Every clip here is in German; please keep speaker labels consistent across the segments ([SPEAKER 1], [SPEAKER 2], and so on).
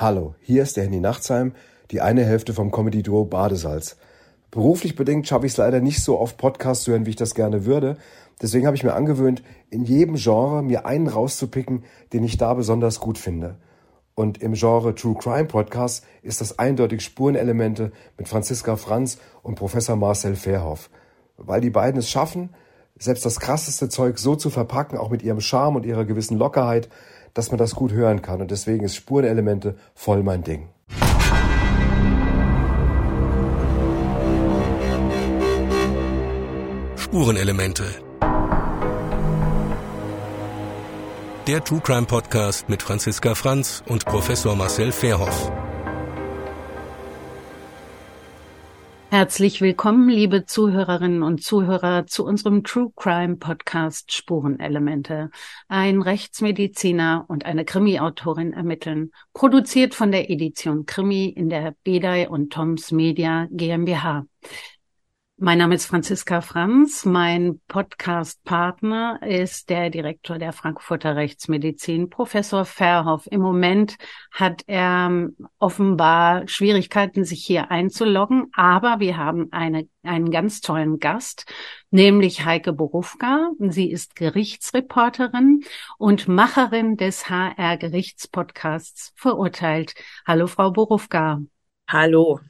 [SPEAKER 1] Hallo, hier ist der Handy Nachtsheim, die eine Hälfte vom Comedy-Duo Badesalz. Beruflich bedingt schaffe ich es leider nicht so oft Podcasts zu hören, wie ich das gerne würde. Deswegen habe ich mir angewöhnt, in jedem Genre mir einen rauszupicken, den ich da besonders gut finde. Und im Genre True Crime Podcast ist das eindeutig Spurenelemente mit Franziska Franz und Professor Marcel Verhoff. Weil die beiden es schaffen, selbst das krasseste Zeug so zu verpacken, auch mit ihrem Charme und ihrer gewissen Lockerheit, dass man das gut hören kann. Und deswegen ist Spurenelemente voll mein Ding.
[SPEAKER 2] Spurenelemente. Der True Crime Podcast mit Franziska Franz und Professor Marcel Verhoff.
[SPEAKER 3] Herzlich willkommen, liebe Zuhörerinnen und Zuhörer, zu unserem True Crime Podcast Spurenelemente. Ein Rechtsmediziner und eine Krimi-Autorin ermitteln, produziert von der Edition Krimi in der Bedei und Toms Media GmbH. Mein Name ist Franziska Franz. Mein Podcast-Partner ist der Direktor der Frankfurter Rechtsmedizin, Professor Verhoff. Im Moment hat er ähm, offenbar Schwierigkeiten, sich hier einzuloggen, aber wir haben eine, einen ganz tollen Gast, nämlich Heike Borufka. Sie ist Gerichtsreporterin und Macherin des HR-Gerichtspodcasts Verurteilt. Hallo, Frau Borufka.
[SPEAKER 4] Hallo.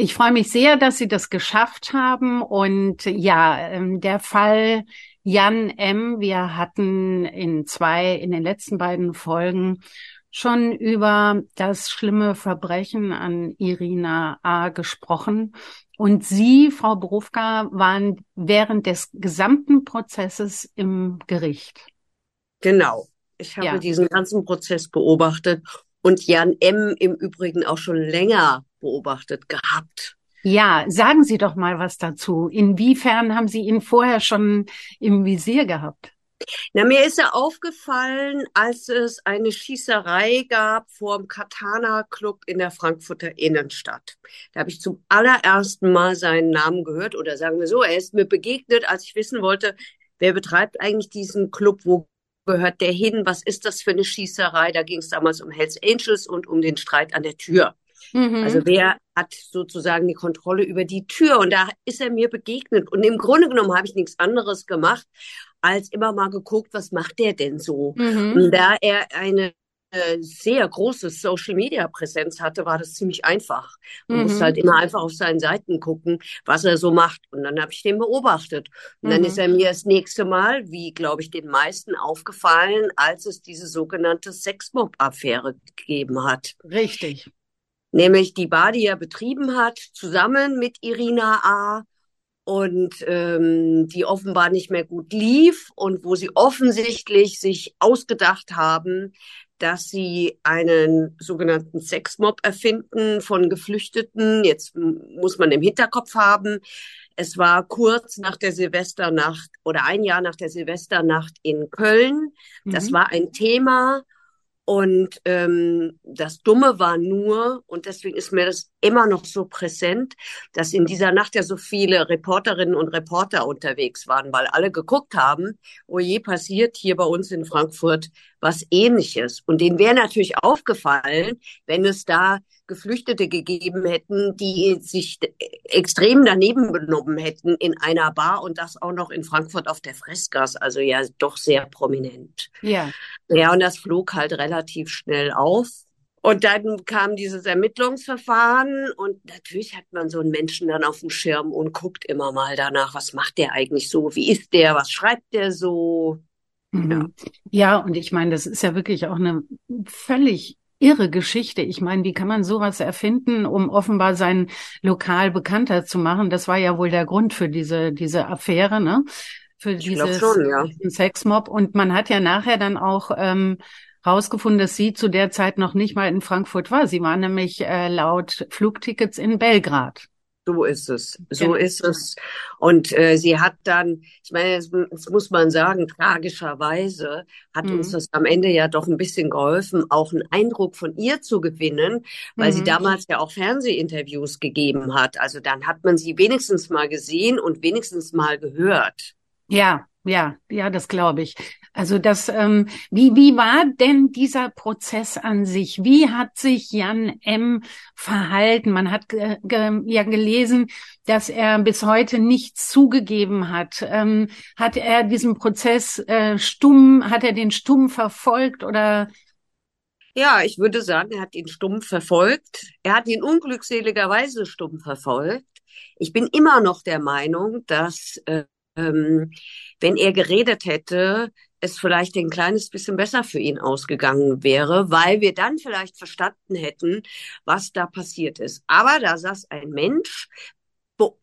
[SPEAKER 3] Ich freue mich sehr, dass Sie das geschafft haben. Und ja, ähm, der Fall Jan M. Wir hatten in zwei, in den letzten beiden Folgen schon über das schlimme Verbrechen an Irina A. gesprochen. Und Sie, Frau Berufka, waren während des gesamten Prozesses im Gericht.
[SPEAKER 4] Genau. Ich habe ja. diesen ganzen Prozess beobachtet und Jan M. im Übrigen auch schon länger beobachtet gehabt.
[SPEAKER 3] Ja, sagen Sie doch mal was dazu. Inwiefern haben Sie ihn vorher schon im Visier gehabt?
[SPEAKER 4] Na, mir ist er aufgefallen, als es eine Schießerei gab vor dem Katana Club in der Frankfurter Innenstadt. Da habe ich zum allerersten Mal seinen Namen gehört oder sagen wir so, er ist mir begegnet, als ich wissen wollte, wer betreibt eigentlich diesen Club, wo gehört der hin, was ist das für eine Schießerei? Da ging es damals um Hells Angels und um den Streit an der Tür. Mhm. Also wer hat sozusagen die Kontrolle über die Tür? Und da ist er mir begegnet. Und im Grunde genommen habe ich nichts anderes gemacht, als immer mal geguckt, was macht der denn so? Mhm. Und da er eine sehr große Social Media Präsenz hatte, war das ziemlich einfach. Man mhm. musste halt immer einfach auf seinen Seiten gucken, was er so macht. Und dann habe ich den beobachtet. Und mhm. dann ist er mir das nächste Mal, wie glaube ich den meisten, aufgefallen, als es diese sogenannte Sexmob-Affäre gegeben hat.
[SPEAKER 3] Richtig
[SPEAKER 4] nämlich die Bar, die er betrieben hat, zusammen mit Irina A. und ähm, die offenbar nicht mehr gut lief und wo sie offensichtlich sich ausgedacht haben, dass sie einen sogenannten Sexmob erfinden von Geflüchteten. Jetzt muss man im Hinterkopf haben, es war kurz nach der Silvesternacht oder ein Jahr nach der Silvesternacht in Köln. Das mhm. war ein Thema und ähm, das Dumme war nur, und deswegen ist mir das immer noch so präsent, dass in dieser Nacht ja so viele Reporterinnen und Reporter unterwegs waren, weil alle geguckt haben, oh je, passiert hier bei uns in Frankfurt was ähnliches. Und denen wäre natürlich aufgefallen, wenn es da Geflüchtete gegeben hätten, die sich extrem daneben benommen hätten in einer Bar und das auch noch in Frankfurt auf der Fressgas, also ja doch sehr prominent.
[SPEAKER 3] Ja.
[SPEAKER 4] Ja, und das flog halt relativ schnell auf. Und dann kam dieses Ermittlungsverfahren und natürlich hat man so einen Menschen dann auf dem Schirm und guckt immer mal danach, was macht der eigentlich so, wie ist der, was schreibt der so.
[SPEAKER 3] Mhm. Ja. ja, und ich meine, das ist ja wirklich auch eine völlig irre Geschichte. Ich meine, wie kann man sowas erfinden, um offenbar sein Lokal bekannter zu machen? Das war ja wohl der Grund für diese, diese Affäre, ne? Für dieses schon, ja. Sexmob. Und man hat ja nachher dann auch ähm, rausgefunden, dass sie zu der Zeit noch nicht mal in Frankfurt war. Sie war nämlich äh, laut Flugtickets in Belgrad.
[SPEAKER 4] So ist es. So genau. ist es. Und äh, sie hat dann, ich meine, das, das muss man sagen, tragischerweise hat mhm. uns das am Ende ja doch ein bisschen geholfen, auch einen Eindruck von ihr zu gewinnen, weil mhm. sie damals ja auch Fernsehinterviews gegeben hat. Also dann hat man sie wenigstens mal gesehen und wenigstens mal gehört.
[SPEAKER 3] Ja, ja, ja, das glaube ich. Also das, ähm, wie, wie war denn dieser Prozess an sich? Wie hat sich Jan M. verhalten? Man hat ge, ge, ja gelesen, dass er bis heute nichts zugegeben hat. Ähm, hat er diesen Prozess äh, stumm, hat er den stumm verfolgt oder?
[SPEAKER 4] Ja, ich würde sagen, er hat ihn stumm verfolgt. Er hat ihn unglückseligerweise stumm verfolgt. Ich bin immer noch der Meinung, dass äh, ähm, wenn er geredet hätte, es vielleicht ein kleines bisschen besser für ihn ausgegangen wäre, weil wir dann vielleicht verstanden hätten, was da passiert ist. Aber da saß ein Mensch,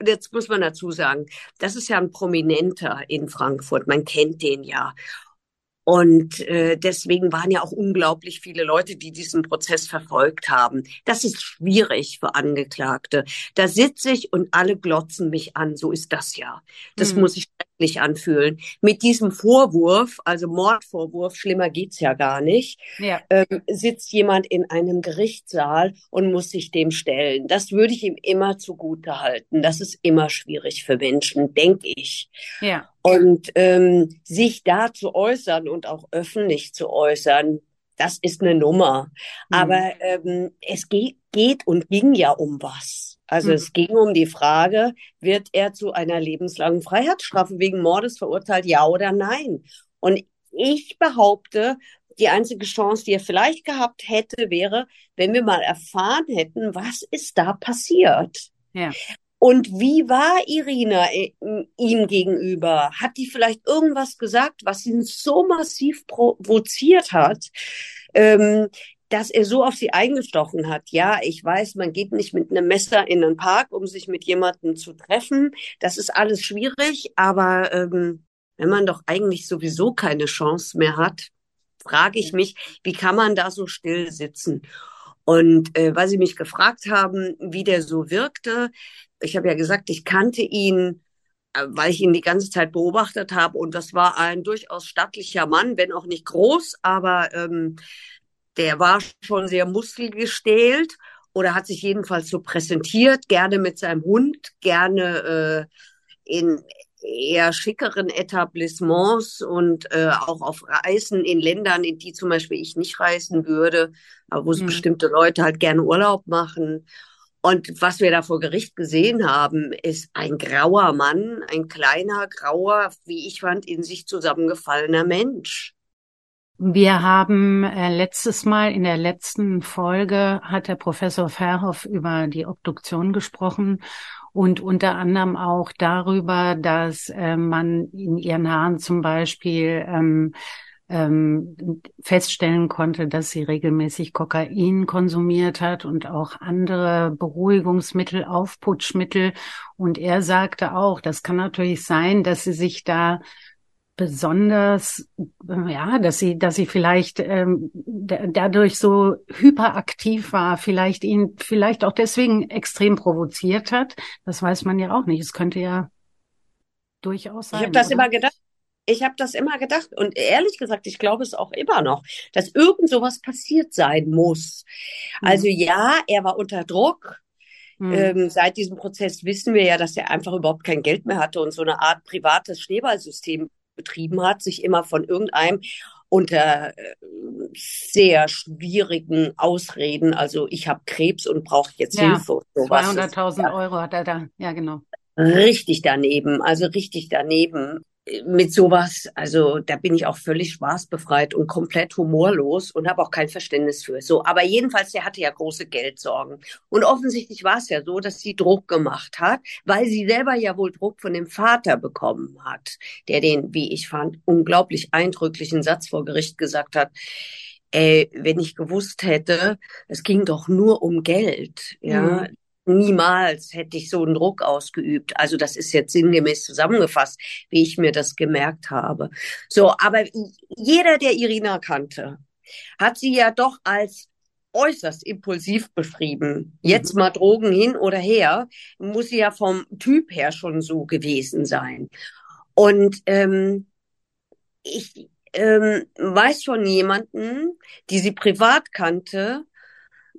[SPEAKER 4] jetzt muss man dazu sagen, das ist ja ein Prominenter in Frankfurt, man kennt den ja. Und äh, deswegen waren ja auch unglaublich viele Leute, die diesen Prozess verfolgt haben. Das ist schwierig für Angeklagte. Da sitze ich und alle glotzen mich an. So ist das ja. Das mhm. muss ich anfühlen. Mit diesem Vorwurf, also Mordvorwurf, schlimmer geht's ja gar nicht, ja. Ähm, sitzt jemand in einem Gerichtssaal und muss sich dem stellen. Das würde ich ihm immer zugute halten. Das ist immer schwierig für Menschen, denke ich. Ja. Und ähm, sich da zu äußern und auch öffentlich zu äußern, das ist eine Nummer. Mhm. Aber ähm, es geht, geht und ging ja um was. Also mhm. es ging um die Frage, wird er zu einer lebenslangen Freiheitsstrafe wegen Mordes verurteilt, ja oder nein? Und ich behaupte, die einzige Chance, die er vielleicht gehabt hätte, wäre, wenn wir mal erfahren hätten, was ist da passiert. Ja. Und wie war Irina äh, ihm gegenüber? Hat die vielleicht irgendwas gesagt, was ihn so massiv provoziert hat, ähm, dass er so auf sie eingestochen hat? Ja, ich weiß, man geht nicht mit einem Messer in den Park, um sich mit jemandem zu treffen. Das ist alles schwierig, aber ähm, wenn man doch eigentlich sowieso keine Chance mehr hat, frage ich mich, wie kann man da so still sitzen? Und äh, weil Sie mich gefragt haben, wie der so wirkte, ich habe ja gesagt, ich kannte ihn, äh, weil ich ihn die ganze Zeit beobachtet habe. Und das war ein durchaus stattlicher Mann, wenn auch nicht groß, aber ähm, der war schon sehr muskelgestählt oder hat sich jedenfalls so präsentiert, gerne mit seinem Hund, gerne äh, in eher schickeren Etablissements und äh, auch auf Reisen in Ländern, in die zum Beispiel ich nicht reisen würde, aber wo es mhm. bestimmte Leute halt gerne Urlaub machen. Und was wir da vor Gericht gesehen haben, ist ein grauer Mann, ein kleiner, grauer, wie ich fand, in sich zusammengefallener Mensch.
[SPEAKER 3] Wir haben äh, letztes Mal in der letzten Folge hat der Professor Verhoff über die Obduktion gesprochen und unter anderem auch darüber, dass äh, man in ihren Haaren zum Beispiel ähm, ähm, feststellen konnte, dass sie regelmäßig Kokain konsumiert hat und auch andere Beruhigungsmittel, Aufputschmittel. Und er sagte auch, das kann natürlich sein, dass sie sich da besonders, ja, dass sie, dass sie vielleicht ähm, dadurch so hyperaktiv war, vielleicht ihn vielleicht auch deswegen extrem provoziert hat. Das weiß man ja auch nicht. Es könnte ja durchaus sein.
[SPEAKER 4] Ich habe das oder? immer gedacht. Ich habe das immer gedacht und ehrlich gesagt, ich glaube es auch immer noch, dass irgend sowas passiert sein muss. Mhm. Also ja, er war unter Druck. Mhm. Ähm, seit diesem Prozess wissen wir ja, dass er einfach überhaupt kein Geld mehr hatte und so eine Art privates Schneeballsystem betrieben hat, sich immer von irgendeinem unter äh, sehr schwierigen Ausreden, also ich habe Krebs und brauche jetzt ja, Hilfe.
[SPEAKER 3] 200.000 Euro hat er da, ja genau.
[SPEAKER 4] Richtig daneben, also richtig daneben mit sowas, also da bin ich auch völlig spaßbefreit und komplett humorlos und habe auch kein Verständnis für. So, aber jedenfalls, der hatte ja große Geldsorgen. Und offensichtlich war es ja so, dass sie Druck gemacht hat, weil sie selber ja wohl Druck von dem Vater bekommen hat, der den, wie ich fand, unglaublich eindrücklichen Satz vor Gericht gesagt hat. Ey, wenn ich gewusst hätte, es ging doch nur um Geld, ja, mhm niemals hätte ich so einen Druck ausgeübt. Also das ist jetzt sinngemäß zusammengefasst, wie ich mir das gemerkt habe. So, aber jeder, der Irina kannte, hat sie ja doch als äußerst impulsiv beschrieben. Jetzt mhm. mal Drogen hin oder her, muss sie ja vom Typ her schon so gewesen sein. Und ähm, ich ähm, weiß von jemanden, die sie privat kannte,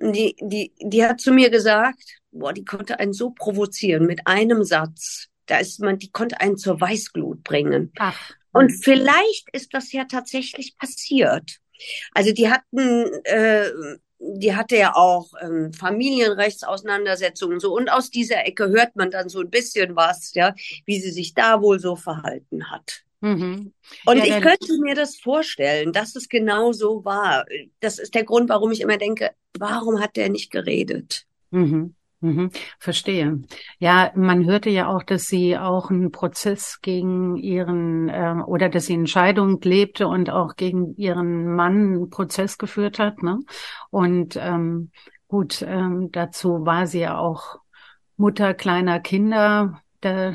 [SPEAKER 4] die, die, die hat zu mir gesagt, boah, die konnte einen so provozieren mit einem Satz. Da ist man, die konnte einen zur Weißglut bringen. Ach. Und vielleicht ist das ja tatsächlich passiert. Also die hatten, äh, die hatte ja auch ähm, Familienrechtsauseinandersetzungen so und aus dieser Ecke hört man dann so ein bisschen was, ja, wie sie sich da wohl so verhalten hat. Mhm. Und ja, ich könnte mir das vorstellen, dass es genau so war. Das ist der Grund, warum ich immer denke, warum hat der nicht geredet?
[SPEAKER 3] Mhm. Mhm, verstehe. Ja, man hörte ja auch, dass sie auch einen Prozess gegen ihren äh, oder dass sie Entscheidung lebte und auch gegen ihren Mann einen Prozess geführt hat. Ne? Und ähm, gut, ähm, dazu war sie ja auch Mutter kleiner Kinder. Da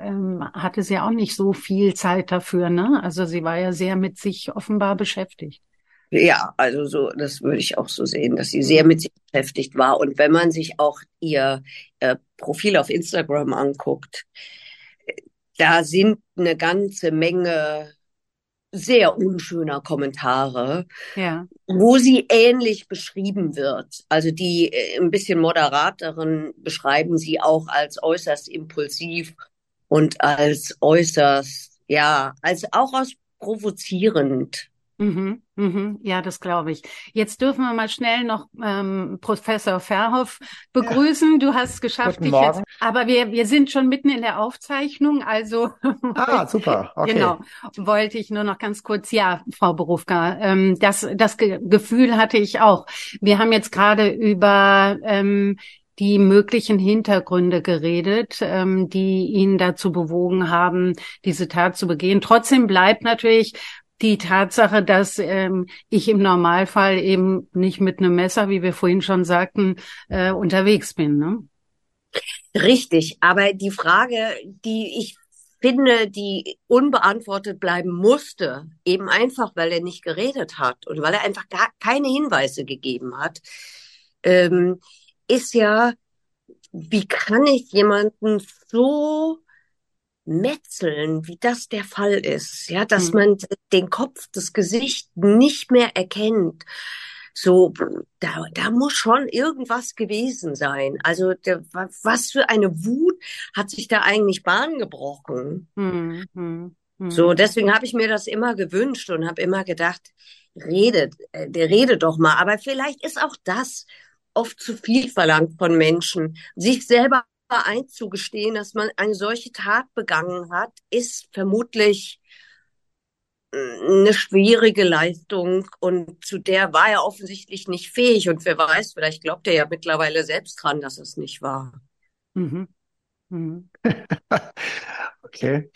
[SPEAKER 3] ähm, hatte sie auch nicht so viel Zeit dafür. Ne? Also sie war ja sehr mit sich offenbar beschäftigt.
[SPEAKER 4] Ja, also so, das würde ich auch so sehen, dass sie sehr mit sich beschäftigt war. Und wenn man sich auch ihr, ihr Profil auf Instagram anguckt, da sind eine ganze Menge sehr unschöner Kommentare, ja. wo sie ähnlich beschrieben wird. Also die äh, ein bisschen moderateren beschreiben sie auch als äußerst impulsiv und als äußerst, ja, als auch als provozierend.
[SPEAKER 3] Mhm, mhm, ja, das glaube ich. Jetzt dürfen wir mal schnell noch ähm, Professor Verhoff begrüßen. Du hast es geschafft,
[SPEAKER 5] Guten dich Morgen. jetzt.
[SPEAKER 3] Aber wir, wir sind schon mitten in der Aufzeichnung, also.
[SPEAKER 5] Ah, super. Okay.
[SPEAKER 3] Genau. Wollte ich nur noch ganz kurz, ja, Frau Berufka, ähm, das, das Ge Gefühl hatte ich auch. Wir haben jetzt gerade über ähm, die möglichen Hintergründe geredet, ähm, die ihn dazu bewogen haben, diese Tat zu begehen. Trotzdem bleibt natürlich die Tatsache, dass ähm, ich im Normalfall eben nicht mit einem Messer, wie wir vorhin schon sagten, äh, unterwegs bin. Ne?
[SPEAKER 4] Richtig, aber die Frage, die ich finde, die unbeantwortet bleiben musste, eben einfach, weil er nicht geredet hat und weil er einfach gar keine Hinweise gegeben hat, ähm, ist ja, wie kann ich jemanden so Metzeln, wie das der Fall ist, ja, dass mhm. man den Kopf, das Gesicht nicht mehr erkennt. So, da, da muss schon irgendwas gewesen sein. Also, der, was für eine Wut hat sich da eigentlich Bahn gebrochen? Mhm. Mhm. So, deswegen habe ich mir das immer gewünscht und habe immer gedacht, redet, äh, der redet doch mal. Aber vielleicht ist auch das oft zu viel verlangt von Menschen, sich selber einzugestehen, dass man eine solche Tat begangen hat, ist vermutlich äh, eine schwierige Leistung und zu der war er offensichtlich nicht fähig und wer weiß, vielleicht glaubt er ja mittlerweile selbst dran, dass es nicht war. Mhm.
[SPEAKER 5] Mhm. okay.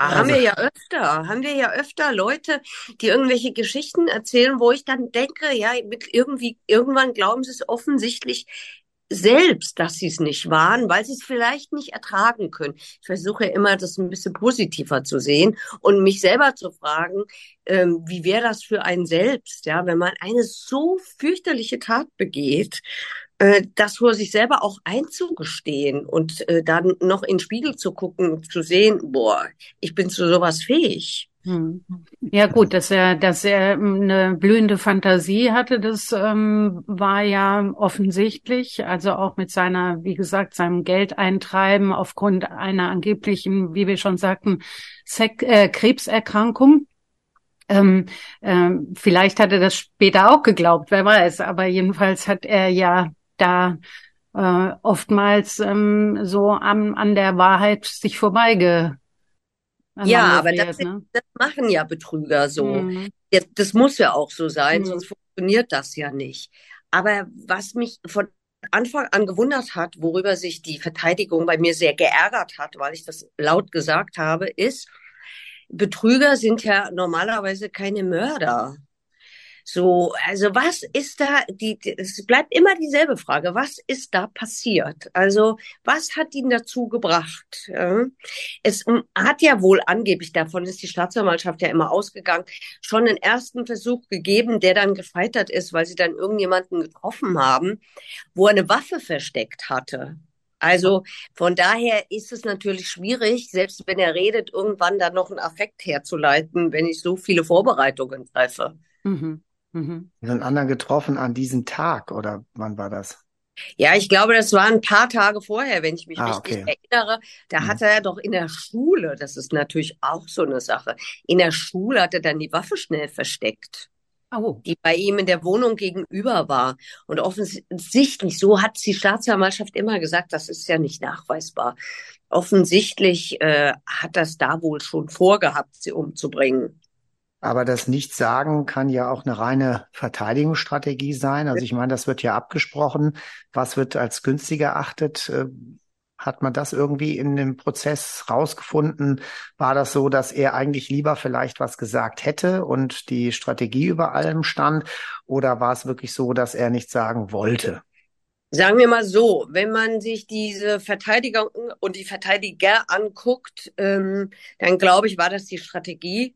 [SPEAKER 4] Also. Haben wir ja öfter, haben wir ja öfter Leute, die irgendwelche Geschichten erzählen, wo ich dann denke, ja, irgendwie, irgendwann glauben sie es offensichtlich selbst, dass sie es nicht waren, weil sie es vielleicht nicht ertragen können. Ich versuche immer, das ein bisschen positiver zu sehen und mich selber zu fragen, ähm, wie wäre das für einen selbst, ja, wenn man eine so fürchterliche Tat begeht, äh, das vor sich selber auch einzugestehen und äh, dann noch in den Spiegel zu gucken zu sehen, boah, ich bin zu sowas fähig.
[SPEAKER 3] Hm. Ja gut, dass er, dass er eine blühende Fantasie hatte, das ähm, war ja offensichtlich. Also auch mit seiner, wie gesagt, seinem Geldeintreiben aufgrund einer angeblichen, wie wir schon sagten, Sek äh, Krebserkrankung. Ähm, ähm, vielleicht hat er das später auch geglaubt, wer weiß. Aber jedenfalls hat er ja da äh, oftmals ähm, so an, an der Wahrheit sich vorbeige
[SPEAKER 4] ja, aber das, ne? das, machen ja Betrüger so. Mhm. Das, das, muss ja auch so sein, mhm. sonst funktioniert das ja nicht. Aber was mich von Anfang an gewundert hat, worüber sich die Verteidigung bei mir sehr geärgert hat, weil ich das laut gesagt habe, ist, Betrüger sind ja normalerweise keine Mörder. So, also was ist da, die, es bleibt immer dieselbe Frage, was ist da passiert? Also was hat ihn dazu gebracht? Es hat ja wohl angeblich, davon ist die Staatsanwaltschaft ja immer ausgegangen, schon einen ersten Versuch gegeben, der dann gescheitert ist, weil sie dann irgendjemanden getroffen haben, wo er eine Waffe versteckt hatte. Also von daher ist es natürlich schwierig, selbst wenn er redet, irgendwann dann noch einen Affekt herzuleiten, wenn ich so viele Vorbereitungen treffe.
[SPEAKER 5] Mhm. Mhm. Einen anderen getroffen an diesem Tag oder wann war das?
[SPEAKER 4] Ja, ich glaube, das war ein paar Tage vorher, wenn ich mich
[SPEAKER 5] Ah,
[SPEAKER 4] richtig
[SPEAKER 5] okay.
[SPEAKER 4] erinnere. Da
[SPEAKER 5] Mhm.
[SPEAKER 4] hat er doch in der Schule, das ist natürlich auch so eine Sache, in der Schule hat er dann die Waffe schnell versteckt,
[SPEAKER 3] Oh,
[SPEAKER 4] die bei ihm in der Wohnung gegenüber war. Und offensichtlich, so hat die Staatsanwaltschaft immer gesagt, das ist ja nicht nachweisbar. Offensichtlich äh, hat das da wohl schon vorgehabt, sie umzubringen.
[SPEAKER 5] Aber das Nichtsagen kann ja auch eine reine Verteidigungsstrategie sein. Also ich meine, das wird ja abgesprochen. Was wird als günstig erachtet? Äh, Hat man das irgendwie in dem Prozess rausgefunden? War das so, dass er eigentlich lieber vielleicht was gesagt hätte und die Strategie über allem stand? Oder war es wirklich so, dass er nichts sagen wollte?
[SPEAKER 4] Sagen wir mal so, wenn man sich diese Verteidiger und die Verteidiger anguckt, ähm, dann glaube ich, war das die Strategie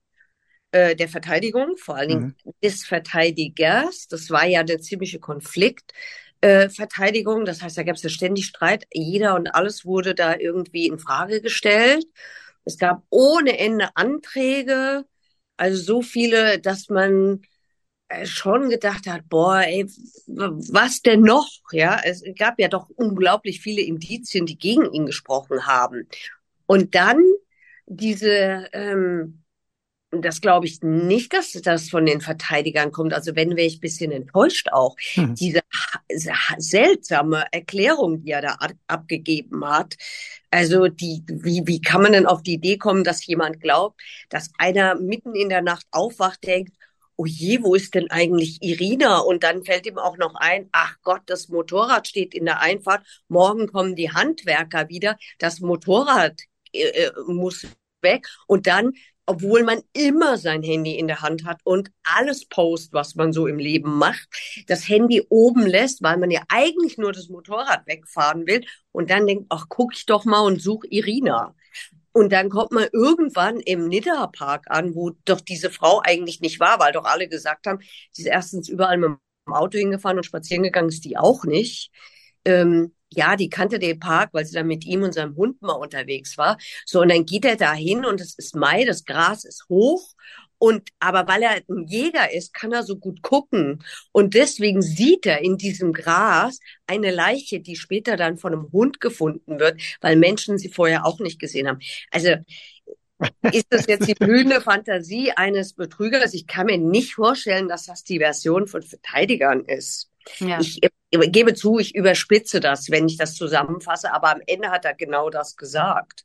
[SPEAKER 4] äh, der Verteidigung, vor allen Dingen
[SPEAKER 5] Mhm.
[SPEAKER 4] des Verteidigers. Das war ja der ziemliche Konflikt. Äh, Verteidigung, das heißt, da gab es ja ständig Streit. Jeder und alles wurde da irgendwie in Frage gestellt. Es gab ohne Ende Anträge, also so viele, dass man äh, schon gedacht hat, boah, ey, was denn noch? Ja, es gab ja doch unglaublich viele Indizien, die gegen ihn gesprochen haben. Und dann diese, ähm, das glaube ich nicht, dass das von den Verteidigern kommt. Also wenn wäre ich ein bisschen enttäuscht auch.
[SPEAKER 5] Hm.
[SPEAKER 4] Diese seltsame Erklärung, die er da ab- abgegeben hat. Also die, wie, wie kann man denn auf die Idee kommen, dass jemand glaubt, dass einer mitten in der Nacht aufwacht, denkt, oh je, wo ist denn eigentlich Irina? Und dann fällt ihm auch noch ein, ach Gott, das Motorrad steht in der Einfahrt. Morgen kommen die Handwerker wieder. Das Motorrad äh, äh, muss weg. Und dann obwohl man immer sein Handy in der Hand hat und alles post, was man so im Leben macht, das Handy oben lässt, weil man ja eigentlich nur das Motorrad wegfahren will und dann denkt, ach, guck ich doch mal und such Irina. Und dann kommt man irgendwann im Nidda-Park an, wo doch diese Frau eigentlich nicht war, weil doch alle gesagt haben, sie ist erstens überall mit dem Auto hingefahren und spazieren gegangen ist die auch nicht. Ähm, ja, die kannte den Park, weil sie da mit ihm und seinem Hund mal unterwegs war. So, und dann geht er da hin und es ist Mai, das Gras ist hoch. Und, aber weil er ein Jäger ist, kann er so gut gucken. Und deswegen sieht er in diesem Gras eine Leiche, die später dann von einem Hund gefunden wird, weil Menschen sie vorher auch nicht gesehen haben. Also, ist das jetzt die blühende Fantasie eines Betrügers? Ich kann mir nicht vorstellen, dass das die Version von Verteidigern ist.
[SPEAKER 3] Ja.
[SPEAKER 4] Ich, gebe zu, ich überspitze das, wenn ich das zusammenfasse, aber am Ende hat er genau das gesagt.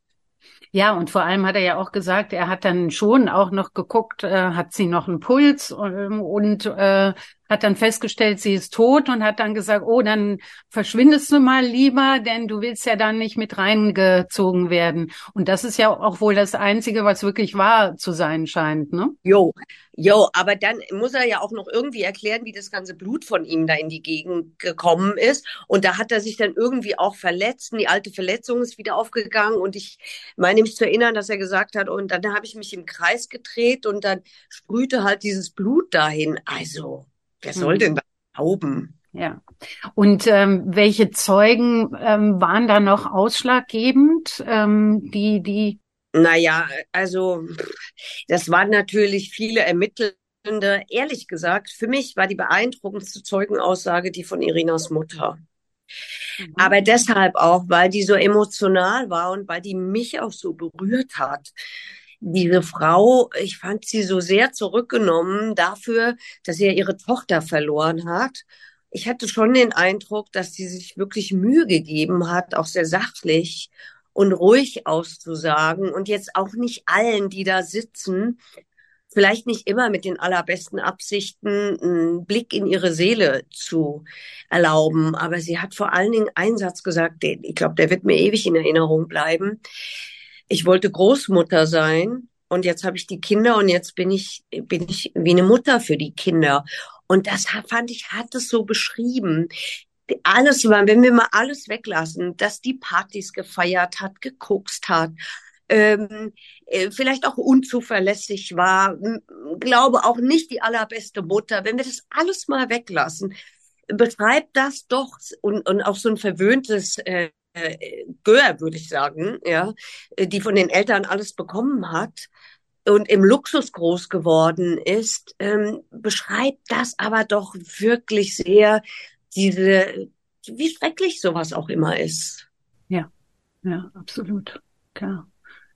[SPEAKER 3] Ja, und vor allem hat er ja auch gesagt, er hat dann schon auch noch geguckt, äh, hat sie noch einen Puls ähm, und äh, hat dann festgestellt, sie ist tot und hat dann gesagt, oh, dann verschwindest du mal lieber, denn du willst ja dann nicht mit reingezogen werden. Und das ist ja auch wohl das Einzige, was wirklich wahr zu sein scheint, ne?
[SPEAKER 4] Jo, jo, aber dann muss er ja auch noch irgendwie erklären, wie das ganze Blut von ihm da in die Gegend gekommen ist. Und da hat er sich dann irgendwie auch verletzt. Und die alte Verletzung ist wieder aufgegangen. Und ich meine mich zu erinnern, dass er gesagt hat, und dann habe ich mich im Kreis gedreht und dann sprühte halt dieses Blut dahin. Also, wer soll
[SPEAKER 3] Mhm.
[SPEAKER 4] denn da glauben?
[SPEAKER 3] Ja. Und ähm, welche Zeugen ähm, waren da noch ausschlaggebend, ähm, die, die,
[SPEAKER 4] Naja, also das waren natürlich viele Ermittelnde. Ehrlich gesagt, für mich war die beeindruckendste Zeugenaussage die von Irinas Mutter.
[SPEAKER 3] Mhm.
[SPEAKER 4] Aber deshalb auch, weil die so emotional war und weil die mich auch so berührt hat. Diese Frau, ich fand sie so sehr zurückgenommen dafür, dass sie ja ihre Tochter verloren hat. Ich hatte schon den Eindruck, dass sie sich wirklich Mühe gegeben hat, auch sehr sachlich und ruhig auszusagen und jetzt auch nicht allen, die da sitzen, vielleicht nicht immer mit den allerbesten Absichten einen Blick in ihre Seele zu erlauben. Aber sie hat vor allen Dingen einen Satz gesagt, den, ich glaube, der wird mir ewig in Erinnerung bleiben. Ich wollte Großmutter sein und jetzt habe ich die Kinder und jetzt bin ich, bin ich wie eine Mutter für die Kinder. Und das fand ich, hat es so beschrieben. Alles war, wenn wir mal alles weglassen, dass die Partys gefeiert hat, gekokst hat, ähm, äh, vielleicht auch unzuverlässig war, glaube auch nicht die allerbeste Mutter. Wenn wir das alles mal weglassen, beschreibt das doch und, und auch so ein verwöhntes äh, äh, Gör, würde ich sagen, ja, äh, die von den Eltern alles bekommen hat und im Luxus groß geworden ist, ähm, beschreibt das aber doch wirklich sehr diese wie schrecklich sowas auch immer ist.
[SPEAKER 3] Ja, ja, absolut. Klar.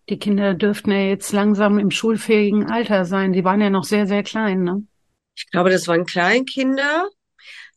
[SPEAKER 3] Die Kinder dürften ja jetzt langsam im schulfähigen Alter sein. Die waren ja noch sehr, sehr klein, ne?
[SPEAKER 4] Ich glaube, das waren Kleinkinder.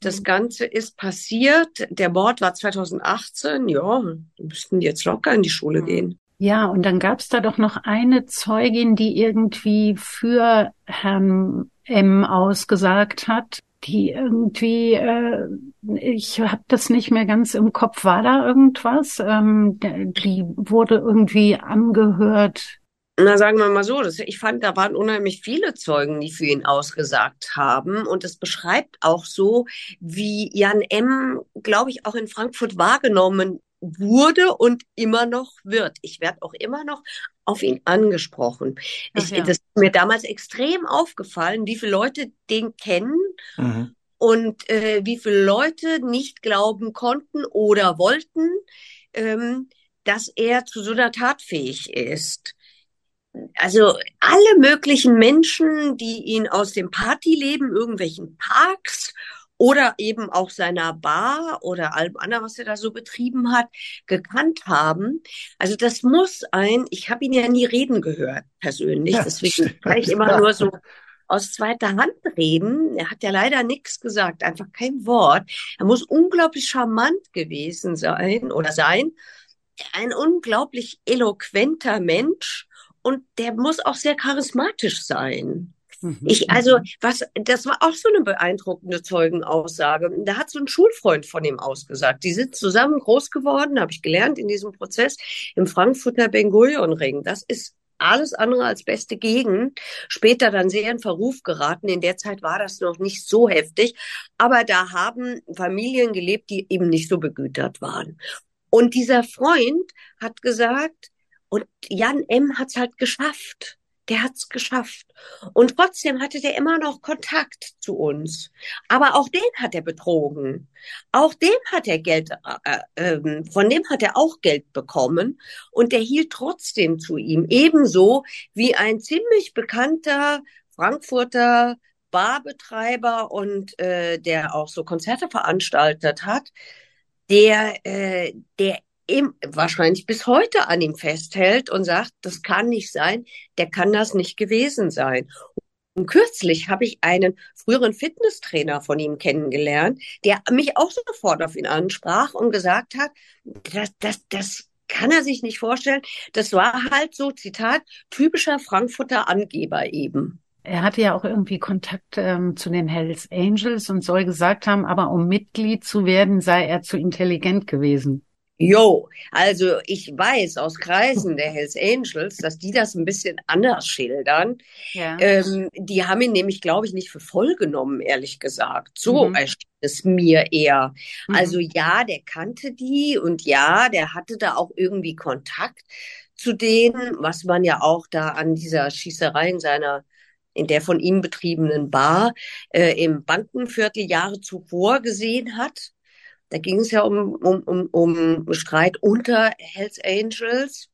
[SPEAKER 4] Das mhm. Ganze ist passiert. Der Mord war 2018. Ja, müssten jetzt locker in die Schule mhm. gehen.
[SPEAKER 3] Ja, und dann gab's da doch noch eine Zeugin, die irgendwie für Herrn M ausgesagt hat, die irgendwie, äh, ich habe das nicht mehr ganz im Kopf, war da irgendwas? Ähm, die wurde irgendwie angehört.
[SPEAKER 4] Na, sagen wir mal so, das, ich fand, da waren unheimlich viele Zeugen, die für ihn ausgesagt haben. Und es beschreibt auch so, wie Jan M., glaube ich, auch in Frankfurt wahrgenommen wurde und immer noch wird. Ich werde auch immer noch auf ihn angesprochen. Ich, ja. Das ist mir damals extrem aufgefallen, wie viele Leute den kennen mhm. und äh, wie viele Leute nicht glauben konnten oder wollten, ähm, dass er zu so einer Tat fähig ist. Also alle möglichen Menschen, die ihn aus dem Partyleben, irgendwelchen Parks oder eben auch seiner Bar oder allem anderen, was er da so betrieben hat, gekannt haben. Also das muss ein, ich habe ihn ja nie reden gehört persönlich, ja, deswegen kann ich immer nur so aus zweiter Hand reden. Er hat ja leider nichts gesagt, einfach kein Wort. Er muss unglaublich charmant gewesen sein oder sein. Ein unglaublich eloquenter Mensch und der muss auch sehr charismatisch sein. Mhm. Ich, also, was, das war auch so eine beeindruckende Zeugenaussage. Da hat so ein Schulfreund von ihm ausgesagt. Die sind zusammen groß geworden, habe ich gelernt in diesem Prozess im Frankfurter Ben Gurion Ring. Das ist alles andere als beste Gegend. Später dann sehr in Verruf geraten. In der Zeit war das noch nicht so heftig. Aber da haben Familien gelebt, die eben nicht so begütert waren. Und dieser Freund hat gesagt, und Jan M. hat's halt geschafft der hat's geschafft. Und trotzdem hatte der immer noch Kontakt zu uns. Aber auch den hat er betrogen. Auch dem hat er Geld, äh, äh, von dem hat er auch Geld bekommen. Und der hielt trotzdem zu ihm. Ebenso wie ein ziemlich bekannter Frankfurter Barbetreiber und äh, der auch so Konzerte veranstaltet hat, der, äh, der im, wahrscheinlich bis heute an ihm festhält und sagt, das kann nicht sein, der kann das nicht gewesen sein. Und kürzlich habe ich einen früheren Fitnesstrainer von ihm kennengelernt, der mich auch sofort auf ihn ansprach und gesagt hat, das, das, das kann er sich nicht vorstellen. Das war halt so, Zitat, typischer Frankfurter Angeber eben.
[SPEAKER 3] Er hatte ja auch irgendwie Kontakt ähm, zu den Hells Angels und soll gesagt haben, aber um Mitglied zu werden, sei er zu intelligent gewesen.
[SPEAKER 4] Jo, also ich weiß aus Kreisen der Hells Angels, dass die das ein bisschen anders schildern. Ja. Ähm, die haben ihn nämlich, glaube ich, nicht für voll genommen, ehrlich gesagt. So mhm. erschien es mir eher. Mhm. Also ja, der kannte die und ja, der hatte da auch irgendwie Kontakt zu denen, was man ja auch da an dieser Schießerei in seiner in der von ihm betriebenen Bar äh, im Bankenviertel Jahre zuvor gesehen hat. Da ging es ja um, um, um, um Streit unter Hells Angels,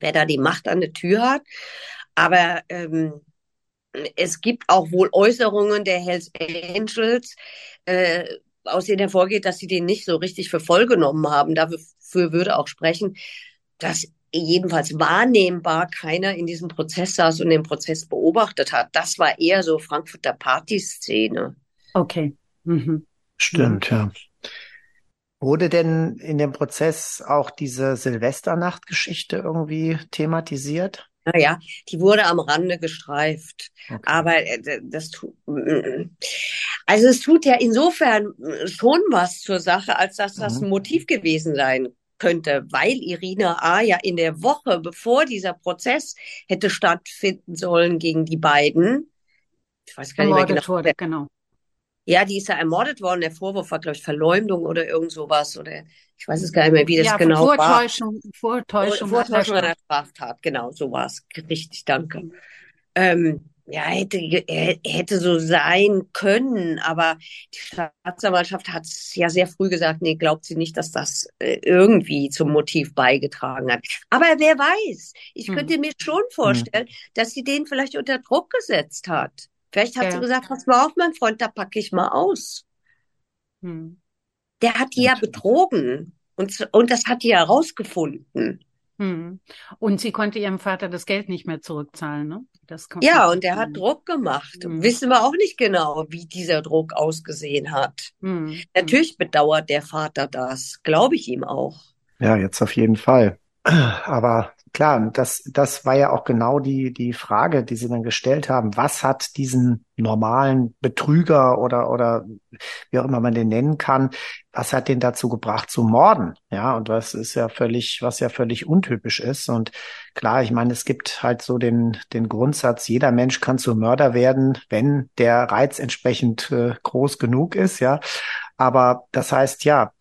[SPEAKER 4] wer da die Macht an der Tür hat. Aber ähm, es gibt auch wohl Äußerungen der Hells Angels, äh, aus denen hervorgeht, dass sie den nicht so richtig für voll genommen haben. Dafür würde auch sprechen, dass jedenfalls wahrnehmbar keiner in diesem Prozess saß und den Prozess beobachtet hat. Das war eher so Frankfurter Partyszene.
[SPEAKER 3] Okay. Mhm.
[SPEAKER 5] Stimmt, ja. Wurde denn in dem Prozess auch diese Silvesternachtgeschichte irgendwie thematisiert?
[SPEAKER 4] Naja, die wurde am Rande gestreift. Okay. Aber äh, das tut, also es tut ja insofern schon was zur Sache, als dass das mhm. ein Motiv gewesen sein könnte, weil Irina A. ja in der Woche, bevor dieser Prozess hätte stattfinden sollen gegen die beiden,
[SPEAKER 3] ich weiß gar nicht mehr genau, genau.
[SPEAKER 4] Ja, die ist ja ermordet worden. Der Vorwurf war, glaube ich, Verleumdung oder irgend sowas. Oder ich weiß es gar nicht mehr, wie das ja, genau
[SPEAKER 3] Vortäuschung,
[SPEAKER 4] war.
[SPEAKER 3] Vortäuschung,
[SPEAKER 4] Vortäuschung einer Straftat. Genau, so war es. Richtig, danke. Mhm. Ähm, ja, hätte, hätte so sein können, aber die Staatsanwaltschaft hat es ja sehr früh gesagt, nee, glaubt sie nicht, dass das äh, irgendwie zum Motiv beigetragen hat. Aber wer weiß, ich hm. könnte mir schon vorstellen, hm. dass sie den vielleicht unter Druck gesetzt hat. Vielleicht hat ja. sie gesagt, pass mal auf, mein Freund, da packe ich mal aus.
[SPEAKER 3] Hm.
[SPEAKER 4] Der hat die ja betrogen. Und, und das hat die ja herausgefunden.
[SPEAKER 3] Hm. Und sie konnte ihrem Vater das Geld nicht mehr zurückzahlen, ne? Das
[SPEAKER 4] ja, und er hat Druck gemacht. Hm. Wissen wir auch nicht genau, wie dieser Druck ausgesehen hat. Hm. Natürlich bedauert der Vater das, glaube ich ihm auch.
[SPEAKER 5] Ja, jetzt auf jeden Fall. Aber klar, das, das war ja auch genau die, die Frage, die Sie dann gestellt haben. Was hat diesen normalen Betrüger oder, oder wie auch immer man den nennen kann, was hat den dazu gebracht zu morden? Ja, und was ist ja völlig, was ja völlig untypisch ist. Und klar, ich meine, es gibt halt so den, den Grundsatz, jeder Mensch kann zu Mörder werden, wenn der Reiz entsprechend äh, groß genug ist, ja. Aber das heißt, ja,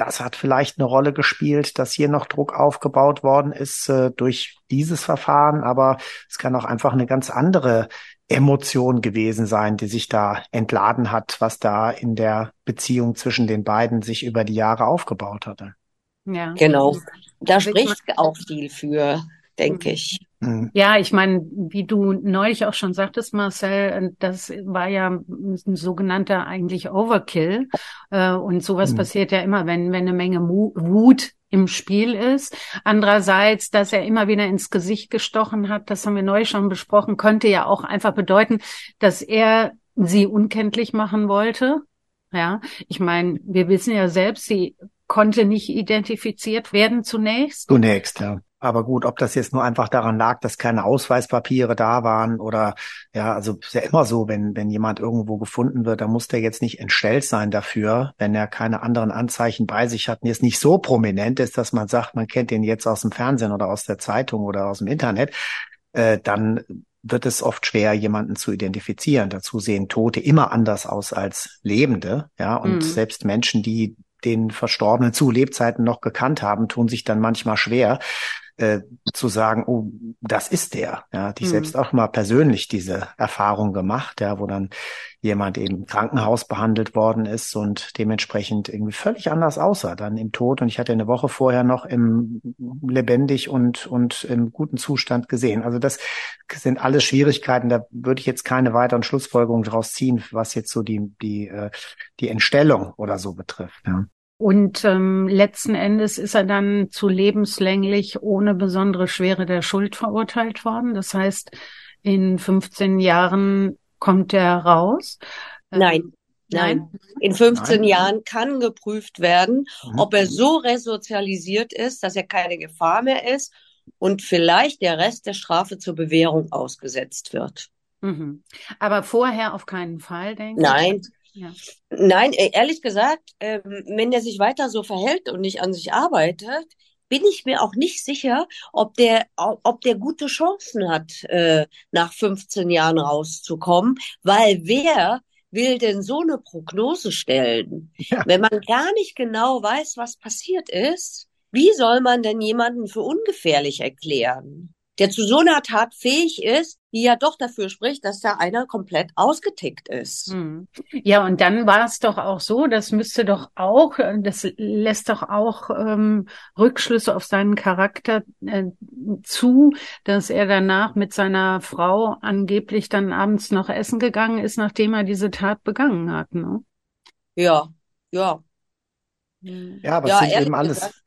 [SPEAKER 5] das hat vielleicht eine Rolle gespielt, dass hier noch Druck aufgebaut worden ist äh, durch dieses Verfahren, aber es kann auch einfach eine ganz andere Emotion gewesen sein, die sich da entladen hat, was da in der Beziehung zwischen den beiden sich über die Jahre aufgebaut hatte.
[SPEAKER 4] Ja. Genau. Da spricht auch viel für, denke ich.
[SPEAKER 3] Mhm. Ja, ich meine, wie du neulich auch schon sagtest, Marcel, das war ja ein sogenannter eigentlich Overkill. Äh, und sowas mhm. passiert ja immer, wenn, wenn eine Menge Wut im Spiel ist. Andererseits, dass er immer wieder ins Gesicht gestochen hat, das haben wir neulich schon besprochen, könnte ja auch einfach bedeuten, dass er sie unkenntlich machen wollte. Ja, ich meine, wir wissen ja selbst, sie konnte nicht identifiziert werden zunächst.
[SPEAKER 5] Zunächst, ja. Aber gut, ob das jetzt nur einfach daran lag, dass keine Ausweispapiere da waren oder ja, also ist ja immer so, wenn, wenn jemand irgendwo gefunden wird, dann muss der jetzt nicht entstellt sein dafür, wenn er keine anderen Anzeichen bei sich hat und jetzt nicht so prominent ist, dass man sagt, man kennt den jetzt aus dem Fernsehen oder aus der Zeitung oder aus dem Internet, äh, dann wird es oft schwer, jemanden zu identifizieren. Dazu sehen Tote immer anders aus als Lebende, ja, und mhm. selbst Menschen, die den Verstorbenen zu Lebzeiten noch gekannt haben, tun sich dann manchmal schwer, äh, zu sagen, oh, das ist der. Ja, ich mhm. selbst auch mal persönlich diese Erfahrung gemacht, ja, wo dann jemand eben im Krankenhaus behandelt worden ist und dementsprechend irgendwie völlig anders aussah, dann im Tod. Und ich hatte eine Woche vorher noch im lebendig und, und im guten Zustand gesehen. Also das sind alles Schwierigkeiten. Da würde ich jetzt keine weiteren Schlussfolgerungen draus ziehen, was jetzt so die, die, äh, die Entstellung oder so betrifft. Ja.
[SPEAKER 3] Und ähm, letzten Endes ist er dann zu lebenslänglich ohne besondere Schwere der Schuld verurteilt worden. Das heißt, in 15 Jahren kommt er raus.
[SPEAKER 4] Ähm, nein. Nein. In 15 Nein. Jahren kann geprüft werden, mhm. ob er so resozialisiert ist, dass er keine Gefahr mehr ist und vielleicht der Rest der Strafe zur Bewährung ausgesetzt wird.
[SPEAKER 3] Mhm. Aber vorher auf keinen Fall, denke
[SPEAKER 4] ich. Nein, ja. Nein, äh, ehrlich gesagt, ähm, wenn der sich weiter so verhält und nicht an sich arbeitet, bin ich mir auch nicht sicher, ob der, ob der gute Chancen hat, äh, nach 15 Jahren rauszukommen, weil wer will denn so eine Prognose stellen? Ja. Wenn man gar nicht genau weiß, was passiert ist, wie soll man denn jemanden für ungefährlich erklären? der zu so einer Tat fähig ist, die ja doch dafür spricht, dass da einer komplett ausgetickt ist. Hm.
[SPEAKER 3] Ja, und dann war es doch auch so, das müsste doch auch, das lässt doch auch ähm, Rückschlüsse auf seinen Charakter äh, zu, dass er danach mit seiner Frau angeblich dann abends noch essen gegangen ist, nachdem er diese Tat begangen hat. Ne?
[SPEAKER 4] Ja, ja.
[SPEAKER 5] Ja, aber ja, es sind eben alles. Gesagt,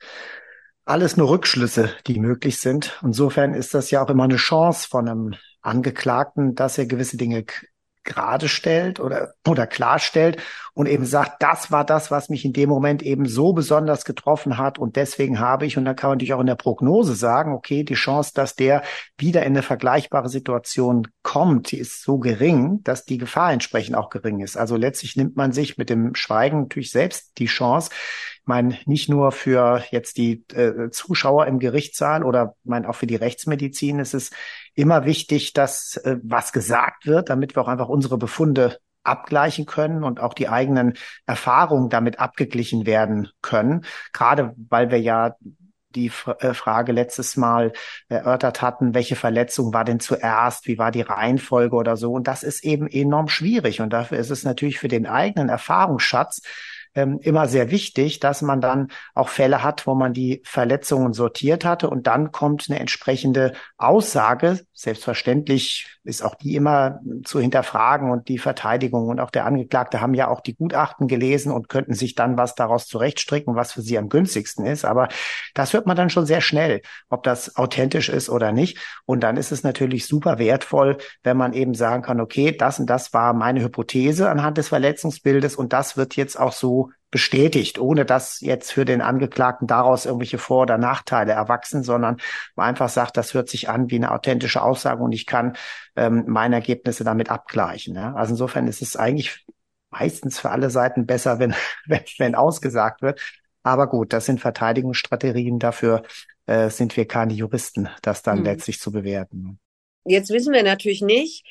[SPEAKER 5] alles nur Rückschlüsse, die möglich sind. Insofern ist das ja auch immer eine Chance von einem Angeklagten, dass er gewisse Dinge gerade stellt oder, oder klarstellt und eben sagt, das war das, was mich in dem Moment eben so besonders getroffen hat und deswegen habe ich, und dann kann man natürlich auch in der Prognose sagen, okay, die Chance, dass der wieder in eine vergleichbare Situation kommt, die ist so gering, dass die Gefahr entsprechend auch gering ist. Also letztlich nimmt man sich mit dem Schweigen natürlich selbst die Chance, ich meine, nicht nur für jetzt die äh, Zuschauer im Gerichtssaal oder ich meine auch für die Rechtsmedizin ist es immer wichtig, dass äh, was gesagt wird, damit wir auch einfach unsere Befunde abgleichen können und auch die eigenen Erfahrungen damit abgeglichen werden können. Gerade weil wir ja die äh, Frage letztes Mal erörtert hatten, welche Verletzung war denn zuerst, wie war die Reihenfolge oder so. Und das ist eben enorm schwierig. Und dafür ist es natürlich für den eigenen Erfahrungsschatz ähm, immer sehr wichtig, dass man dann auch Fälle hat, wo man die Verletzungen sortiert hatte und dann kommt eine entsprechende Aussage Selbstverständlich ist auch die immer zu hinterfragen und die Verteidigung und auch der Angeklagte haben ja auch die Gutachten gelesen und könnten sich dann was daraus zurechtstricken, was für sie am günstigsten ist. Aber das hört man dann schon sehr schnell, ob das authentisch ist oder nicht. Und dann ist es natürlich super wertvoll, wenn man eben sagen kann, okay, das und das war meine Hypothese anhand des Verletzungsbildes und das wird jetzt auch so bestätigt, ohne dass jetzt für den Angeklagten daraus irgendwelche Vor- oder Nachteile erwachsen, sondern man einfach sagt, das hört sich an wie eine authentische Aussage und ich kann ähm, meine Ergebnisse damit abgleichen. Ja? Also insofern ist es eigentlich meistens für alle Seiten besser, wenn, wenn, wenn ausgesagt wird. Aber gut, das sind Verteidigungsstrategien. Dafür äh, sind wir keine Juristen, das dann mhm. letztlich zu bewerten.
[SPEAKER 4] Jetzt wissen wir natürlich nicht,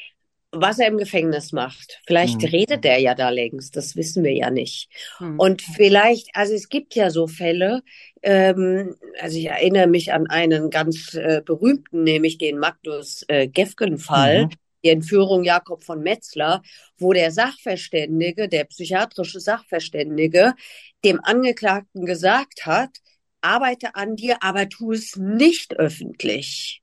[SPEAKER 4] was er im Gefängnis macht. Vielleicht mhm. redet er ja da längst, das wissen wir ja nicht. Mhm. Und vielleicht, also es gibt ja so Fälle, ähm, also ich erinnere mich an einen ganz äh, berühmten, nämlich den Magnus äh, Gefgen-Fall, mhm. die Entführung Jakob von Metzler, wo der Sachverständige, der psychiatrische Sachverständige, dem Angeklagten gesagt hat, arbeite an dir, aber tu es nicht öffentlich.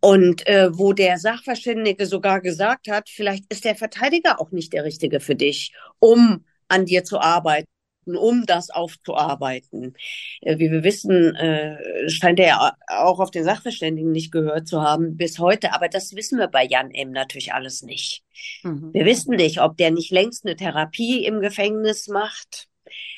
[SPEAKER 4] Und äh, wo der Sachverständige sogar gesagt hat, vielleicht ist der Verteidiger auch nicht der Richtige für dich, um an dir zu arbeiten, um das aufzuarbeiten. Äh, wie wir wissen, äh, scheint er ja auch auf den Sachverständigen nicht gehört zu haben bis heute. Aber das wissen wir bei Jan M. natürlich alles nicht. Mhm. Wir wissen nicht, ob der nicht längst eine Therapie im Gefängnis macht,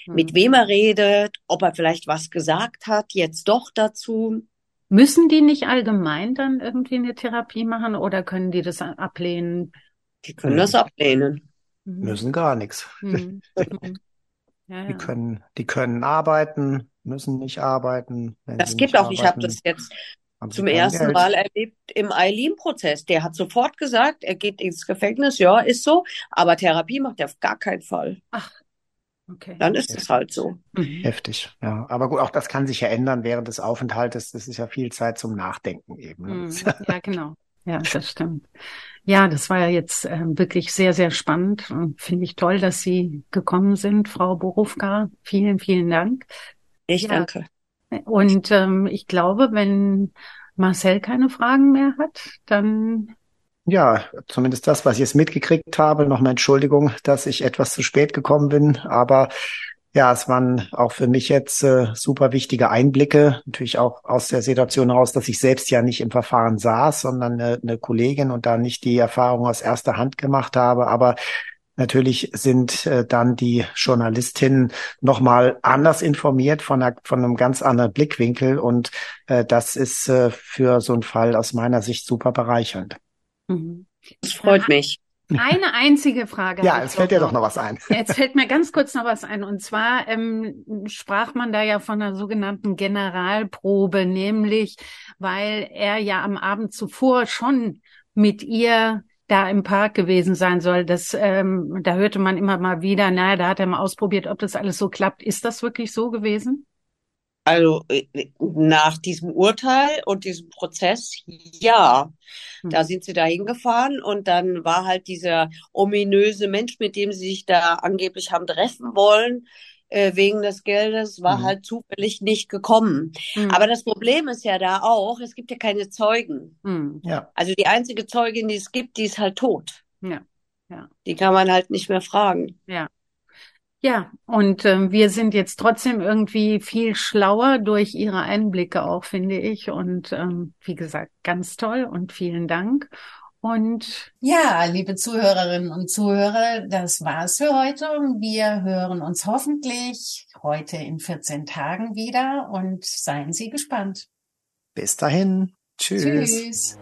[SPEAKER 4] mhm. mit wem er redet, ob er vielleicht was gesagt hat, jetzt doch dazu.
[SPEAKER 3] Müssen die nicht allgemein dann irgendwie eine Therapie machen oder können die das ablehnen?
[SPEAKER 4] Die können das ablehnen.
[SPEAKER 5] Mhm. Müssen gar nichts. Mhm. Ja, ja. Die können, die können arbeiten, müssen nicht arbeiten.
[SPEAKER 4] Das gibt auch, arbeiten, ich habe das jetzt zum ersten Geld. Mal erlebt im Eileen-Prozess. Der hat sofort gesagt, er geht ins Gefängnis, ja, ist so, aber Therapie macht er auf gar keinen Fall.
[SPEAKER 3] Ach, Okay.
[SPEAKER 4] Dann ist es halt so.
[SPEAKER 5] Mhm. Heftig, ja. Aber gut, auch das kann sich ja ändern während des Aufenthaltes. Das ist ja viel Zeit zum Nachdenken eben.
[SPEAKER 3] Ne? Mhm. Ja, genau. Ja, das stimmt. Ja, das war ja jetzt äh, wirklich sehr, sehr spannend finde ich toll, dass Sie gekommen sind, Frau Borufka. Vielen, vielen Dank.
[SPEAKER 4] Ich ja. danke.
[SPEAKER 3] Und ähm, ich glaube, wenn Marcel keine Fragen mehr hat, dann
[SPEAKER 5] ja, zumindest das, was ich jetzt mitgekriegt habe. Nochmal Entschuldigung, dass ich etwas zu spät gekommen bin. Aber ja, es waren auch für mich jetzt äh, super wichtige Einblicke. Natürlich auch aus der Situation heraus, dass ich selbst ja nicht im Verfahren saß, sondern eine, eine Kollegin und da nicht die Erfahrung aus erster Hand gemacht habe. Aber Natürlich sind äh, dann die Journalistinnen nochmal anders informiert von, einer, von einem ganz anderen Blickwinkel und äh, das ist äh, für so einen Fall aus meiner Sicht super bereichernd.
[SPEAKER 4] Mhm. Das freut mich.
[SPEAKER 3] Eine einzige Frage.
[SPEAKER 5] Ja, es fällt dir doch noch was ein.
[SPEAKER 3] Jetzt fällt mir ganz kurz noch was ein. Und zwar ähm, sprach man da ja von einer sogenannten Generalprobe, nämlich weil er ja am Abend zuvor schon mit ihr da im Park gewesen sein soll. Das, ähm, da hörte man immer mal wieder, naja, da hat er mal ausprobiert, ob das alles so klappt. Ist das wirklich so gewesen?
[SPEAKER 4] Also äh, nach diesem Urteil und diesem Prozess, ja. Hm. Da sind sie da hingefahren und dann war halt dieser ominöse Mensch, mit dem sie sich da angeblich haben treffen wollen, äh, wegen des Geldes, war mhm. halt zufällig nicht gekommen. Mhm. Aber das Problem ist ja da auch, es gibt ja keine Zeugen. Mhm. Ja. Also die einzige Zeugin, die es gibt, die ist halt tot.
[SPEAKER 3] Ja. Ja.
[SPEAKER 4] Die kann man halt nicht mehr fragen.
[SPEAKER 3] Ja. Ja, und äh, wir sind jetzt trotzdem irgendwie viel schlauer durch Ihre Einblicke auch, finde ich. Und ähm, wie gesagt, ganz toll und vielen Dank. Und ja, liebe Zuhörerinnen und Zuhörer, das war's für heute. Wir hören uns hoffentlich heute in 14 Tagen wieder und seien Sie gespannt.
[SPEAKER 5] Bis dahin. Tschüss. Tschüss.